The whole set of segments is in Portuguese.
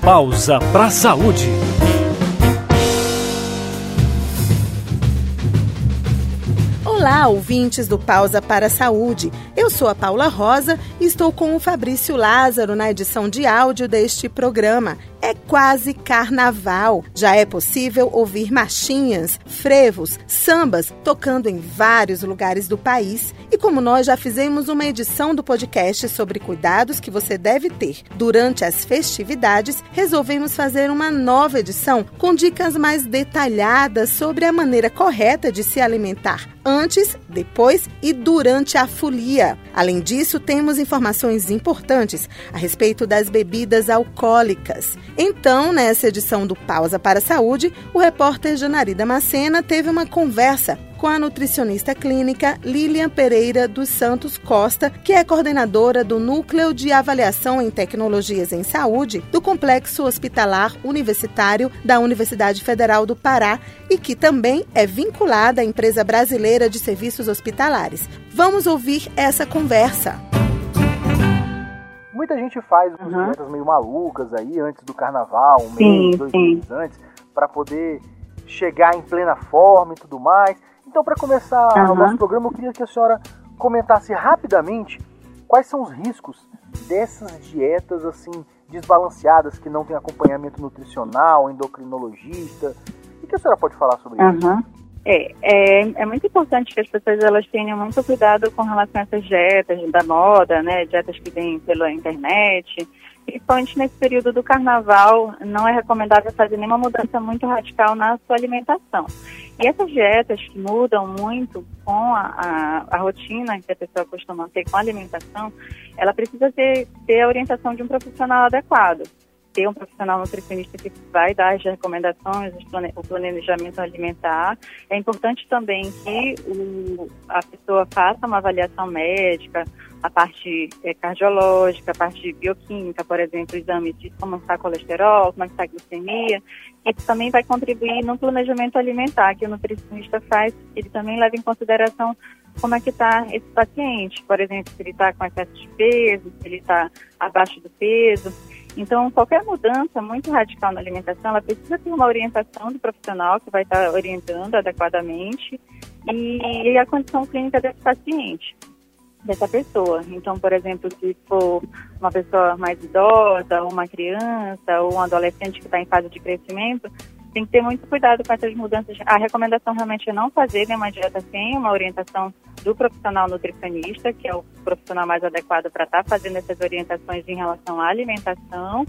Pausa para a saúde. Olá, ouvintes do Pausa para a Saúde. Eu sou a Paula Rosa e estou com o Fabrício Lázaro na edição de áudio deste programa. É quase carnaval. Já é possível ouvir marchinhas, frevos, sambas tocando em vários lugares do país. E como nós já fizemos uma edição do podcast sobre cuidados que você deve ter durante as festividades, resolvemos fazer uma nova edição com dicas mais detalhadas sobre a maneira correta de se alimentar antes, depois e durante a folia. Além disso, temos informações importantes a respeito das bebidas alcoólicas. Então, nessa edição do Pausa para a Saúde, o repórter Janari Damascena teve uma conversa com a nutricionista clínica Lilian Pereira dos Santos Costa, que é coordenadora do Núcleo de Avaliação em Tecnologias em Saúde do Complexo Hospitalar Universitário da Universidade Federal do Pará e que também é vinculada à empresa brasileira de serviços hospitalares. Vamos ouvir essa conversa. Muita gente faz umas uhum. dietas meio malucas aí antes do carnaval, um mês, dois sim. meses antes, para poder chegar em plena forma e tudo mais. Então, para começar uhum. o nosso programa, eu queria que a senhora comentasse rapidamente quais são os riscos dessas dietas assim desbalanceadas que não têm acompanhamento nutricional, endocrinologista. O que a senhora pode falar sobre uhum. isso? É, é, é, muito importante que as pessoas elas tenham muito cuidado com relação a essas dietas da moda, né? Dietas que vêm pela internet, principalmente nesse período do carnaval, não é recomendável fazer nenhuma mudança muito radical na sua alimentação. E essas dietas que mudam muito com a, a, a rotina que a pessoa costuma ter com a alimentação, ela precisa ter, ter a orientação de um profissional adequado ter um profissional nutricionista que vai dar as recomendações, o planejamento alimentar. É importante também que o, a pessoa faça uma avaliação médica, a parte é, cardiológica, a parte bioquímica, por exemplo, exames de como está colesterol, como está a glicemia. Isso também vai contribuir no planejamento alimentar que o nutricionista faz. Ele também leva em consideração como é que está esse paciente, por exemplo, se ele está com excesso de peso, se ele está abaixo do peso. Então, qualquer mudança muito radical na alimentação, ela precisa ter uma orientação do profissional que vai estar orientando adequadamente e a condição clínica desse paciente, dessa pessoa. Então, por exemplo, se for uma pessoa mais idosa, ou uma criança, ou um adolescente que está em fase de crescimento, tem que ter muito cuidado com essas mudanças. A recomendação realmente é não fazer nenhuma dieta sem uma orientação do profissional nutricionista, que é o profissional mais adequado para estar tá fazendo essas orientações em relação à alimentação.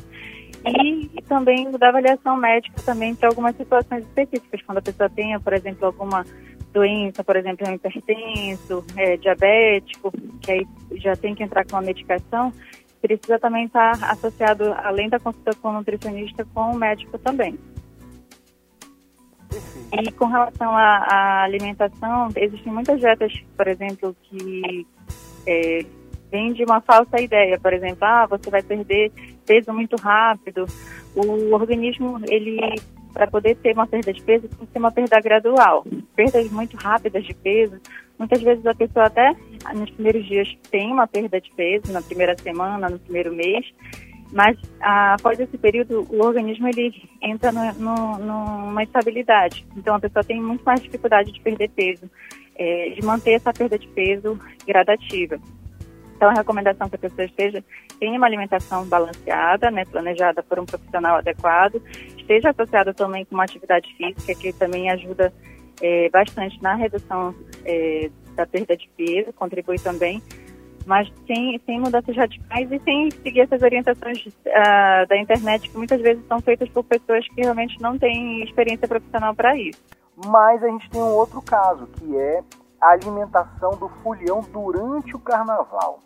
E, e também da avaliação médica também para algumas situações específicas, quando a pessoa tenha, por exemplo, alguma doença, por exemplo, um hipertenso, é, diabético, que aí já tem que entrar com uma medicação, precisa também estar tá associado, além da consulta com o nutricionista, com o médico também. E com relação à, alimentação, existem muitas dietas, por exemplo, que é, vêm de uma falsa ideia. Por exemplo, ah, você vai perder peso muito rápido. O organismo, ele, para poder ter uma perda de peso, tem que ter uma perda gradual. Perdas muito rápidas de peso. Muitas vezes a pessoa até nos primeiros dias tem uma perda de peso, na primeira semana, no primeiro mês, mas ah, após esse período, o organismo ele entra no, no, numa estabilidade. Então a pessoa tem muito mais dificuldade de perder peso, é, de manter essa perda de peso gradativa. Então a recomendação que a pessoa esteja tenha uma alimentação balanceada, né, planejada por um profissional adequado, esteja associada também com uma atividade física que também ajuda é, bastante na redução é, da perda de peso, contribui também mas sem, sem mudanças radicais e sem seguir essas orientações uh, da internet que muitas vezes são feitas por pessoas que realmente não têm experiência profissional para isso. Mas a gente tem um outro caso, que é a alimentação do folião durante o carnaval.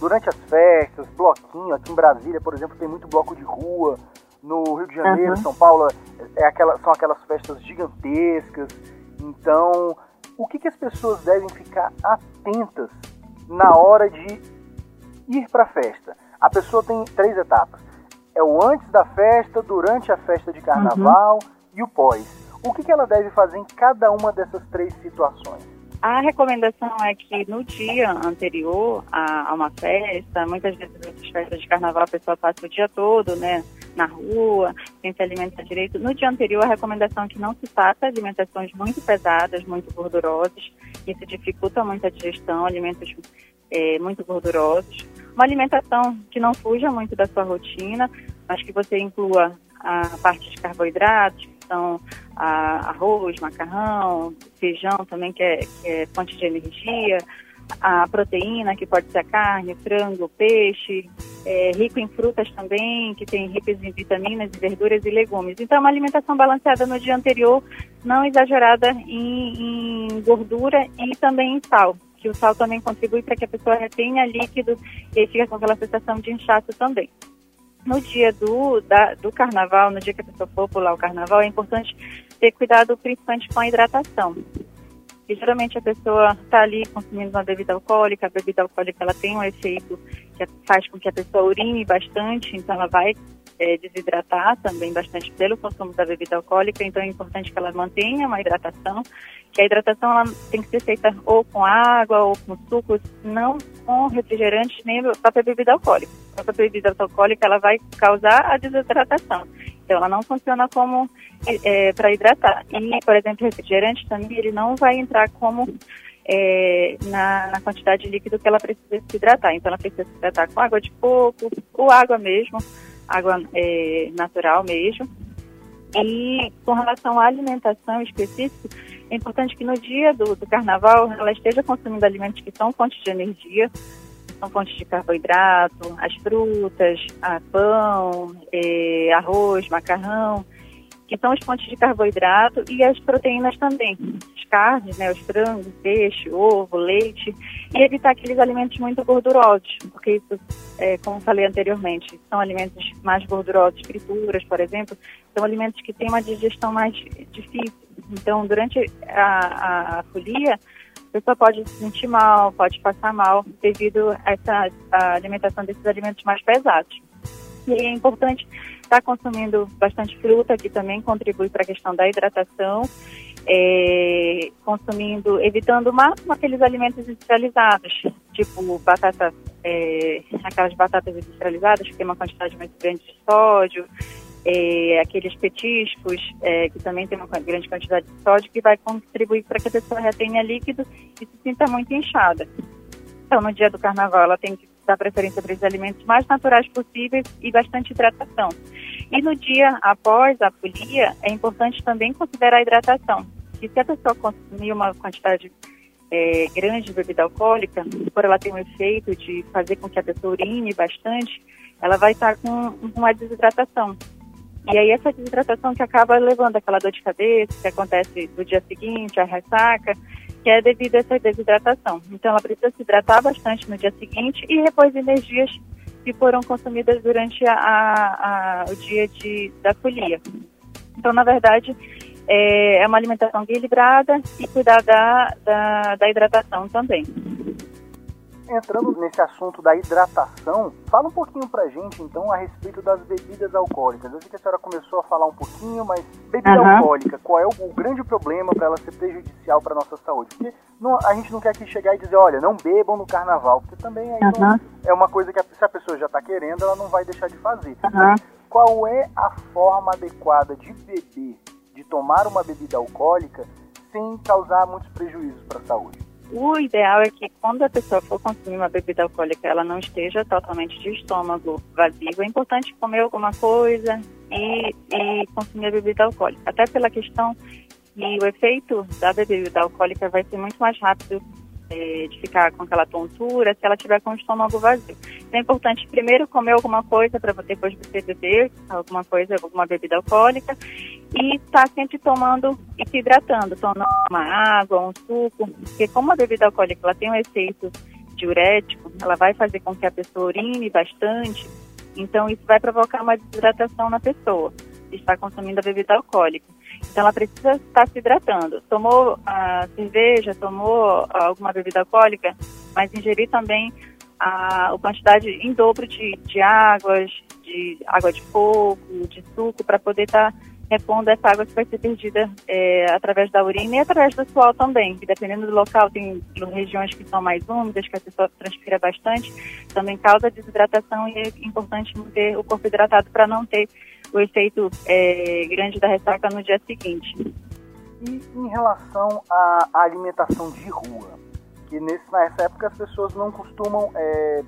Durante as festas, bloquinho, aqui em Brasília, por exemplo, tem muito bloco de rua. No Rio de Janeiro, uhum. São Paulo, é aquela, são aquelas festas gigantescas. Então, o que, que as pessoas devem ficar atentas na hora de ir para a festa. A pessoa tem três etapas. É o antes da festa, durante a festa de carnaval uhum. e o pós. O que, que ela deve fazer em cada uma dessas três situações? A recomendação é que no dia anterior a, a uma festa, muitas vezes essas festas de carnaval a pessoa passa o dia todo, né? Na rua, sem se alimentar direito. No dia anterior, a recomendação é que não se faça alimentações muito pesadas, muito gordurosas. Isso dificulta muito a digestão, alimentos é, muito gordurosos. Uma alimentação que não fuja muito da sua rotina, mas que você inclua a parte de carboidratos, que são a, arroz, macarrão, feijão também, que é, que é fonte de energia, a proteína, que pode ser a carne, frango, peixe, é, rico em frutas também, que tem ricas em vitaminas, verduras e legumes. Então, é uma alimentação balanceada no dia anterior, não exagerada em, em gordura e também em sal que o sal também contribui para que a pessoa retenha líquido e fica com aquela sensação de inchaço também. No dia do, da, do carnaval, no dia que a pessoa for pular o carnaval, é importante ter cuidado principalmente com a hidratação. E geralmente a pessoa está ali consumindo uma bebida alcoólica, a bebida alcoólica ela tem um efeito que faz com que a pessoa urine bastante, então ela vai é, desidratar também bastante pelo consumo da bebida alcoólica, então é importante que ela mantenha uma hidratação, que a hidratação ela tem que ser feita ou com água ou com sucos, não com refrigerante nem a própria bebida alcoólica. A própria bebida alcoólica ela vai causar a desidratação, então ela não funciona como é, para hidratar. E, por exemplo, refrigerante também ele não vai entrar como é, na, na, quantidade de líquido que ela precisa se hidratar. Então, ela precisa se hidratar com água de coco, ou água mesmo, água é, natural mesmo. E com relação à alimentação específica, é importante que no dia do, do carnaval ela esteja consumindo alimentos que são fontes de energia, são fontes de carboidrato, as frutas, a pão, é, arroz, macarrão, que são as fontes de carboidrato e as proteínas também, as carnes, né, os frangos, peixe, ovo, leite, e evitar aqueles alimentos muito gordurosos, porque isso, é, como falei anteriormente, são alimentos mais gordurosos, frituras, por exemplo, são alimentos que têm uma digestão mais difícil. Então, durante a, a, a folia, a pessoa pode se sentir mal, pode passar mal devido a essa a alimentação desses alimentos mais pesados. E é importante estar consumindo bastante fruta, que também contribui para a questão da hidratação, é, consumindo, evitando o máximo aqueles alimentos industrializados, tipo batata, é, aquelas batatas industrializadas que tem uma quantidade muito grande de sódio, é, aqueles petiscos é, que também tem uma grande quantidade de sódio que vai contribuir para que a pessoa retenha líquido e se sinta muito inchada. Então, no dia do carnaval, ela tem que dar preferência para os alimentos mais naturais possíveis e bastante hidratação. E no dia após a folia, é importante também considerar a hidratação. E se a pessoa consumir uma quantidade é, grande de bebida alcoólica, por ela ter um efeito de fazer com que a pessoa urine bastante, ela vai estar com uma desidratação. E aí essa desidratação que acaba levando aquela dor de cabeça que acontece no dia seguinte, a ressaca, que é devido a essa desidratação. Então, ela precisa se hidratar bastante no dia seguinte e repor energias que foram consumidas durante a, a, a, o dia de, da folia. Então, na verdade, é, é uma alimentação equilibrada e cuidar da, da, da hidratação também entrando nesse assunto da hidratação, fala um pouquinho pra gente então a respeito das bebidas alcoólicas. Eu sei que a senhora começou a falar um pouquinho, mas bebida uhum. alcoólica, qual é o, grande problema para ela ser prejudicial para nossa saúde? Porque não, a gente não quer aqui chegar e dizer, olha, não bebam no carnaval, porque também aí uhum. é uma coisa que a, se a pessoa já está querendo, ela não vai deixar de fazer. Uhum. Qual é a forma adequada de beber, de tomar uma bebida alcoólica sem causar muitos prejuízos para a saúde? O ideal é que quando a pessoa for consumir uma bebida alcoólica, ela não esteja totalmente de estômago vazio. É importante comer alguma coisa e, e consumir a bebida alcoólica. Até pela questão que o efeito da bebida alcoólica vai ser muito mais rápido é, de ficar com aquela tontura se ela tiver com o estômago vazio. Então é importante primeiro comer alguma coisa para depois você beber alguma coisa, alguma bebida alcoólica e estar tá sempre tomando e se hidratando, tomando uma água, um suco, porque como a bebida alcoólica ela tem um efeito diurético, ela vai fazer com que a pessoa urine bastante, então isso vai provocar uma desidratação na pessoa, de estar consumindo a bebida alcoólica. Então ela precisa estar se hidratando. Tomou a cerveja, tomou alguma bebida alcoólica, mas ingerir também a, a quantidade em dobro de, de águas, de água de coco, de suco, para poder estar repondo essa água que vai ser perdida é, através da urina e através do suor também. E dependendo do local, tem regiões que são mais úmidas, que a pessoa transpira bastante, também causa desidratação e é importante manter o corpo hidratado para não ter o efeito é, grande da ressaca no dia seguinte. E em relação à alimentação de rua, que nesse, nessa época as pessoas não costumam estar é,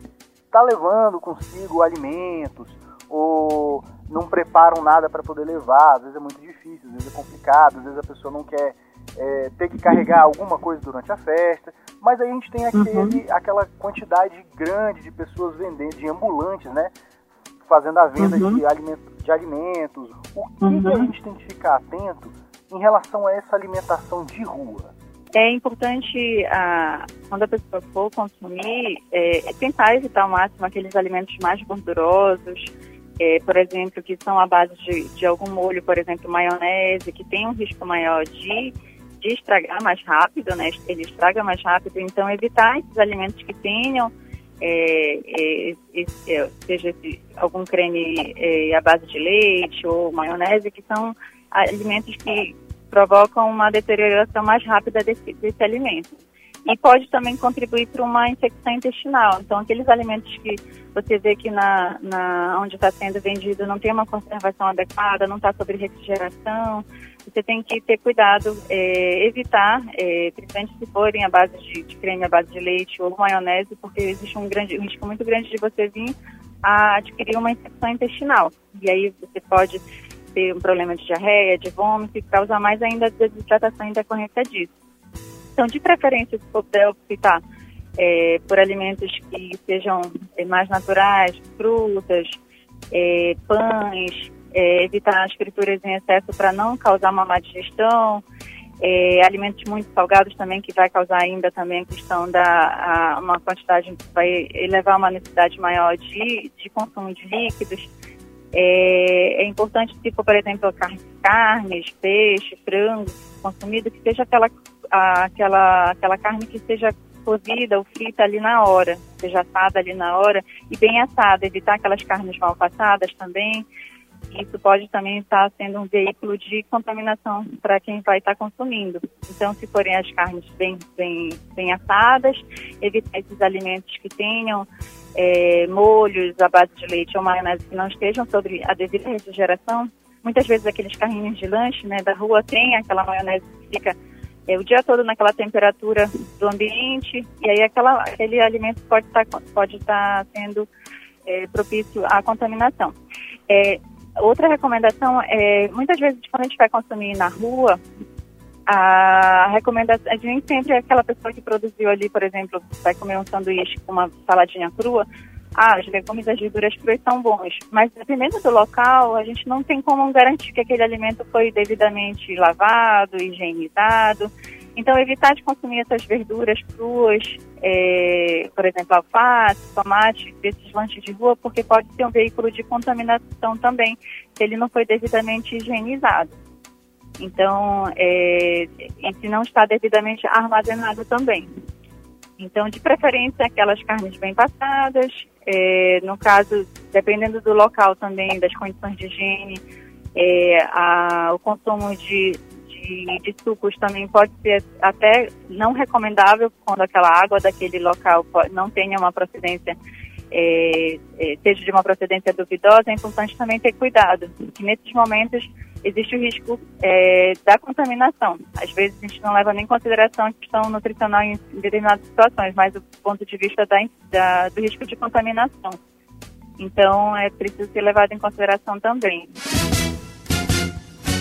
tá levando consigo alimentos ou não preparam nada para poder levar, às vezes é muito difícil, às vezes é complicado, às vezes a pessoa não quer é, ter que carregar alguma coisa durante a festa, mas aí a gente tem aquele, uhum. aquela quantidade grande de pessoas vendendo, de ambulantes, né? Fazendo a venda uhum. de, alimentos, de alimentos. O que, uhum. que a gente tem que ficar atento em relação a essa alimentação de rua? É importante, ah, quando a pessoa for consumir, é, tentar evitar ao máximo aqueles alimentos mais gordurosos, é, por exemplo, que são à base de, de algum molho, por exemplo, maionese, que tem um risco maior de, de estragar mais rápido, né? Ele estraga mais rápido, então evitar esses alimentos que tenham é, é, é, seja esse, algum creme é, à base de leite ou maionese, que são alimentos que provocam uma deterioração mais rápida desse, desse alimento. E pode também contribuir para uma infecção intestinal. Então, aqueles alimentos que você vê que na, na onde está sendo vendido não tem uma conservação adequada, não está sobre refrigeração, você tem que ter cuidado, é, evitar, é, principalmente se forem a base de, de, creme, a base de leite ou maionese, porque existe um, grande, um risco muito grande de você vir a adquirir uma infecção intestinal. E aí você pode ter um problema de diarreia, de vômito e causar mais ainda desidratação em decorrência disso. Então, de preferência, se puder optar é, por alimentos que sejam é, mais naturais, frutas, é, pães, é, evitar as frituras em excesso para não causar uma má digestão, é, alimentos muito salgados também, que vai causar ainda também a questão da a, uma quantidade, vai levar a uma necessidade maior de, de consumo de líquidos. É, é importante, for, por exemplo, carnes, peixe, frango consumido, que seja aquela, aquela, aquela carne que seja cozida ou frita ali na hora, seja assada ali na hora e bem assada, evitar aquelas carnes mal passadas também. Isso pode também estar sendo um veículo de contaminação para quem vai estar consumindo. Então, se forem as carnes bem, bem, bem assadas, evitar esses alimentos que tenham é, molhos à base de leite ou maionese que não estejam sobre a devida refrigeração. Muitas vezes aqueles carrinhos de lanche né, da rua tem aquela maionese que fica é, o dia todo naquela temperatura do ambiente e aí aquela, aquele alimento pode estar pode estar sendo é, propício à contaminação. É, outra recomendação é muitas vezes quando a gente vai consumir na rua a recomendação, gente sempre é aquela pessoa que produziu ali, por exemplo, vai comer um sanduíche com uma saladinha crua, ah, os legumes e as verduras cruas são bons, mas dependendo do local, a gente não tem como garantir que aquele alimento foi devidamente lavado, higienizado. Então, evitar de consumir essas verduras cruas, é, por exemplo, alface, tomate, desses lanches de rua, porque pode ser um veículo de contaminação também, se ele não foi devidamente higienizado. Então, é, se não está devidamente armazenado também. Então, de preferência, aquelas carnes bem passadas. É, no caso, dependendo do local também, das condições de higiene, é, a, o consumo de, de, de, sucos também pode ser até não recomendável quando aquela água daquele local não tenha uma procedência é, é, seja de uma procedência duvidosa, é importante também ter cuidado, que nesses momentos existe o risco é, da contaminação. Às vezes a gente não leva nem em consideração a questão nutricional em, determinadas situações, mas do ponto de vista da, da, do risco de contaminação. Então é preciso ser levado em consideração também.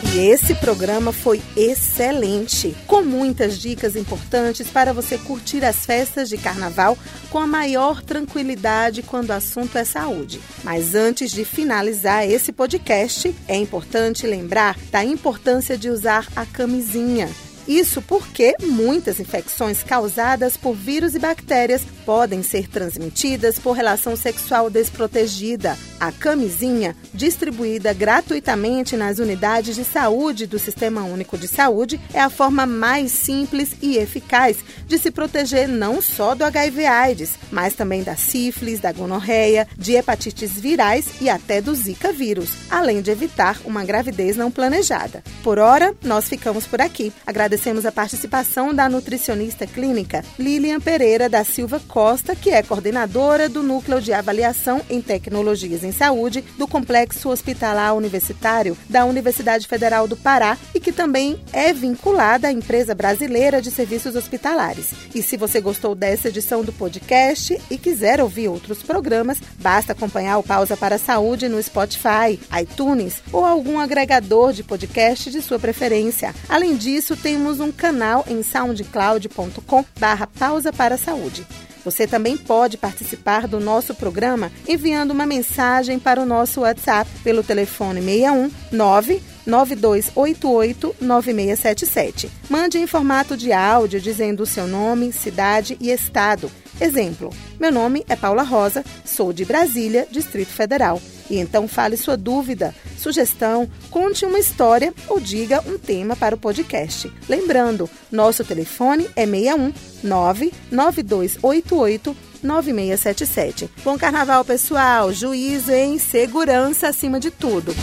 E esse programa foi excelente, com muitas dicas importantes para você curtir as festas de carnaval com a maior tranquilidade quando o assunto é saúde. Mas antes de finalizar esse podcast, é importante lembrar da importância de usar a camisinha. Isso porque muitas infecções causadas por vírus e bactérias podem ser transmitidas por relação sexual desprotegida. A camisinha, distribuída gratuitamente nas unidades de saúde do Sistema Único de Saúde, é a forma mais simples e eficaz de se proteger não só do HIV/AIDS, mas também da sífilis, da gonorreia, de hepatites virais e até do Zika vírus, além de evitar uma gravidez não planejada. Por hora, nós ficamos por aqui. Agradecemos a participação da nutricionista clínica Lilian Pereira da Silva Costa, que é coordenadora do Núcleo de Avaliação em Tecnologias em Saúde do Complexo Hospitalar Universitário da Universidade Federal do Pará e que também é vinculada à empresa brasileira de serviços hospitalares. E se você gostou dessa edição do podcast e quiser ouvir outros programas, basta acompanhar o Pausa para a Saúde no Spotify, iTunes ou algum agregador de podcast de sua preferência. Além disso, temos um canal em soundcloud.com barra pausa para a saúde. Você também pode participar do nosso programa enviando uma mensagem para o nosso WhatsApp pelo telefone 61 99288 9677. Mande em formato de áudio dizendo o seu nome, cidade e estado. Exemplo: Meu nome é Paula Rosa, sou de Brasília, Distrito Federal. E então fale sua dúvida, sugestão, conte uma história ou diga um tema para o podcast. Lembrando, nosso telefone é 61 99288 9677. Bom carnaval, pessoal! Juízo em segurança acima de tudo.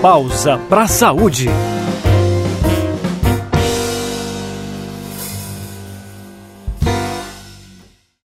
Pausa para saúde.